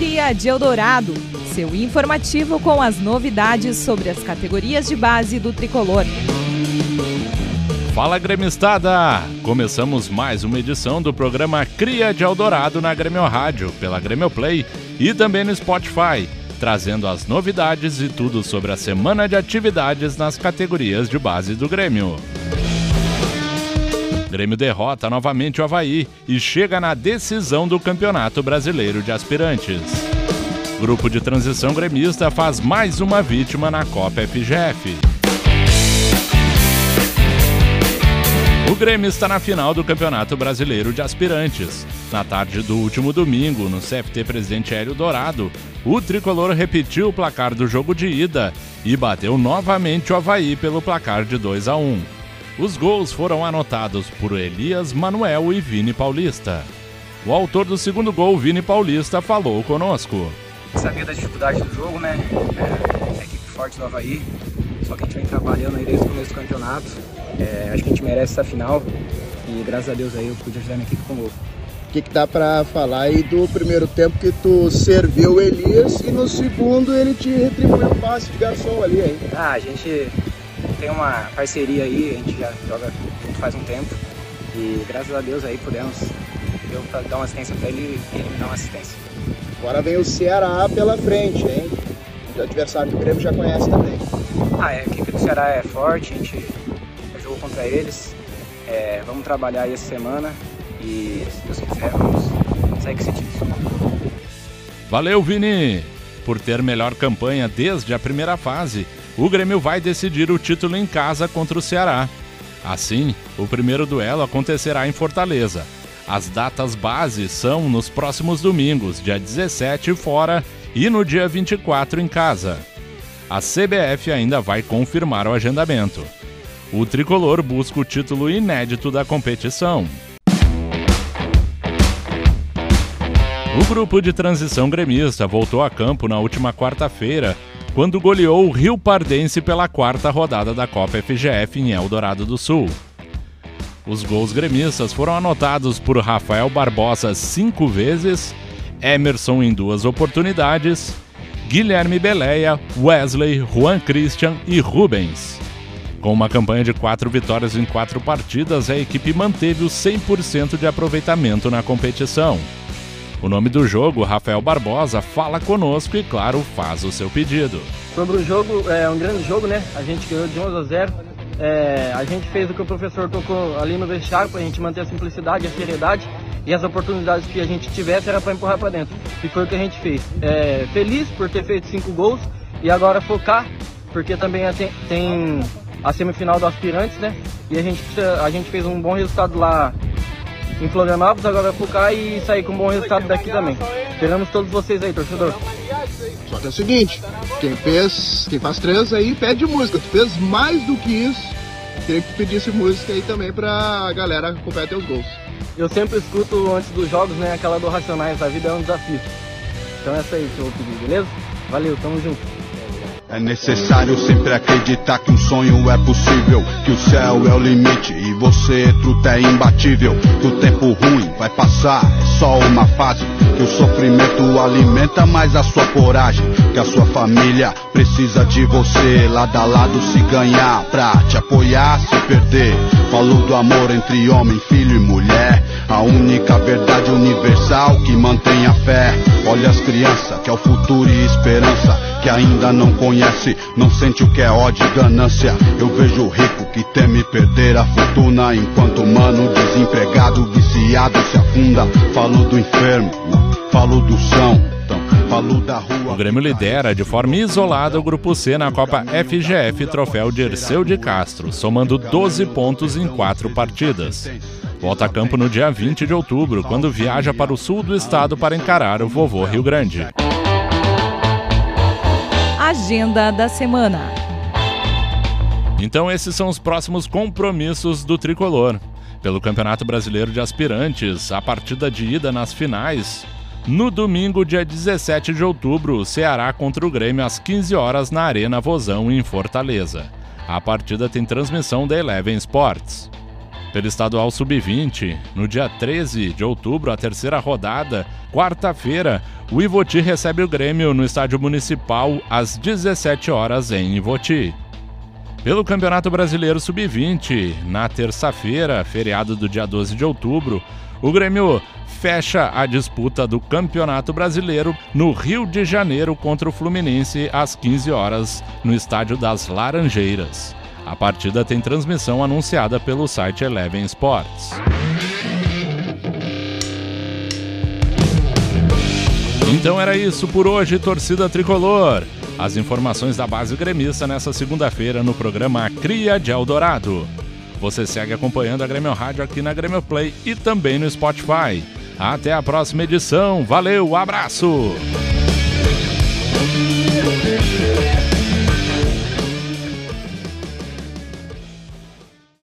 Cria de Eldorado, seu informativo com as novidades sobre as categorias de base do tricolor. Fala gremistada! Começamos mais uma edição do programa Cria de Eldorado na Grêmio Rádio, pela Grêmio Play e também no Spotify, trazendo as novidades e tudo sobre a semana de atividades nas categorias de base do Grêmio. Grêmio derrota novamente o Havaí e chega na decisão do Campeonato Brasileiro de Aspirantes. Grupo de transição gremista faz mais uma vítima na Copa FGF. O Grêmio está na final do Campeonato Brasileiro de Aspirantes. Na tarde do último domingo, no CFT Presidente Hélio Dourado, o tricolor repetiu o placar do jogo de ida e bateu novamente o Havaí pelo placar de 2 a 1. Os gols foram anotados por Elias Manuel e Vini Paulista. O autor do segundo gol, Vini Paulista, falou conosco. Sabia da dificuldade do jogo, né? É, a equipe forte do Havaí. Só que a gente vem trabalhando aí desde o começo do campeonato. É, acho que a gente merece essa final. E graças a Deus aí eu pude ajudar minha equipe com o gol. O que, que dá para falar aí do primeiro tempo que tu serviu o Elias e no segundo ele te retribuiu o passe de garçom ali, hein? Ah, a gente tem uma parceria aí, a gente já joga junto faz um tempo e graças a Deus aí pudemos eu dar uma assistência para ele e ele me dar uma assistência. Agora vem o Ceará pela frente, hein? O adversário do Grêmio já conhece também. Ah, a equipe do Ceará é forte, a gente jogou contra eles. É, vamos trabalhar aí essa semana e se Deus quiser vamos sair com esse título. Valeu, Vini! Por ter melhor campanha desde a primeira fase, o Grêmio vai decidir o título em casa contra o Ceará. Assim, o primeiro duelo acontecerá em Fortaleza. As datas base são nos próximos domingos, dia 17 fora e no dia 24 em casa. A CBF ainda vai confirmar o agendamento. O tricolor busca o título inédito da competição. O grupo de transição gremista voltou a campo na última quarta-feira quando goleou o Rio Pardense pela quarta rodada da Copa FGF em Eldorado do Sul. Os gols gremistas foram anotados por Rafael Barbosa cinco vezes, Emerson em duas oportunidades, Guilherme Beleia, Wesley, Juan Christian e Rubens. Com uma campanha de quatro vitórias em quatro partidas, a equipe manteve o 100% de aproveitamento na competição. O nome do jogo, Rafael Barbosa, fala conosco e, claro, faz o seu pedido. Sobre o jogo, é um grande jogo, né? A gente ganhou de 11 a 0. É, a gente fez o que o professor tocou ali no vestiário para a gente manter a simplicidade, a seriedade e as oportunidades que a gente tivesse era para empurrar para dentro. E foi o que a gente fez. É, feliz por ter feito cinco gols e agora focar, porque também tem, tem a semifinal do Aspirantes, né? E a gente, a gente fez um bom resultado lá em Florianópolis, agora focar e sair com um bom resultado daqui também. Esperamos todos vocês aí, torcedor. Só que é o seguinte, quem fez, quem faz três aí pede música. Tu fez mais do que isso. Queria que tu pedisse música aí também pra galera acompanhar teus gols. Eu sempre escuto antes dos jogos, né, aquela do Racionais, a vida é um desafio. Então é essa aí que eu vou pedir, beleza? Valeu, tamo junto. É necessário sempre acreditar que um sonho é possível, que o céu é o limite e você, truta, é imbatível. Que o tempo ruim vai passar, é só uma fase. Que o sofrimento alimenta mais a sua coragem. Que a sua família precisa de você, lado a lado se ganhar, pra te apoiar, se perder. Falou do amor entre homem, filho e mulher, a única verdade universal que mantém a fé. Olha as crianças, que é o futuro e esperança que ainda não conhece, não sente o que é ódio e ganância. Eu vejo o rico que teme perder a fortuna, enquanto desempregado, viciado se afunda. Falo do enfermo, falo do são. Então. O Grêmio lidera de forma isolada o Grupo C na Copa FGF Troféu Dirceu de Castro, somando 12 pontos em quatro partidas. Volta a campo no dia 20 de outubro, quando viaja para o sul do estado para encarar o vovô Rio Grande. Agenda da semana. Então, esses são os próximos compromissos do tricolor. Pelo Campeonato Brasileiro de Aspirantes, a partida de ida nas finais. No domingo, dia 17 de outubro, o Ceará contra o Grêmio às 15 horas na Arena Vozão, em Fortaleza. A partida tem transmissão da Eleven Sports. Pelo estadual sub-20, no dia 13 de outubro, a terceira rodada, quarta-feira, o Ivoti recebe o Grêmio no estádio municipal às 17 horas em Ivoti. Pelo Campeonato Brasileiro Sub-20, na terça-feira, feriado do dia 12 de outubro, o Grêmio fecha a disputa do Campeonato Brasileiro no Rio de Janeiro contra o Fluminense às 15 horas no Estádio das Laranjeiras. A partida tem transmissão anunciada pelo site Eleven Sports. Então era isso por hoje, torcida tricolor. As informações da base gremista nessa segunda-feira no programa Cria de Eldorado. Você segue acompanhando a Grêmio Rádio aqui na Grêmio Play e também no Spotify. Até a próxima edição. Valeu, abraço!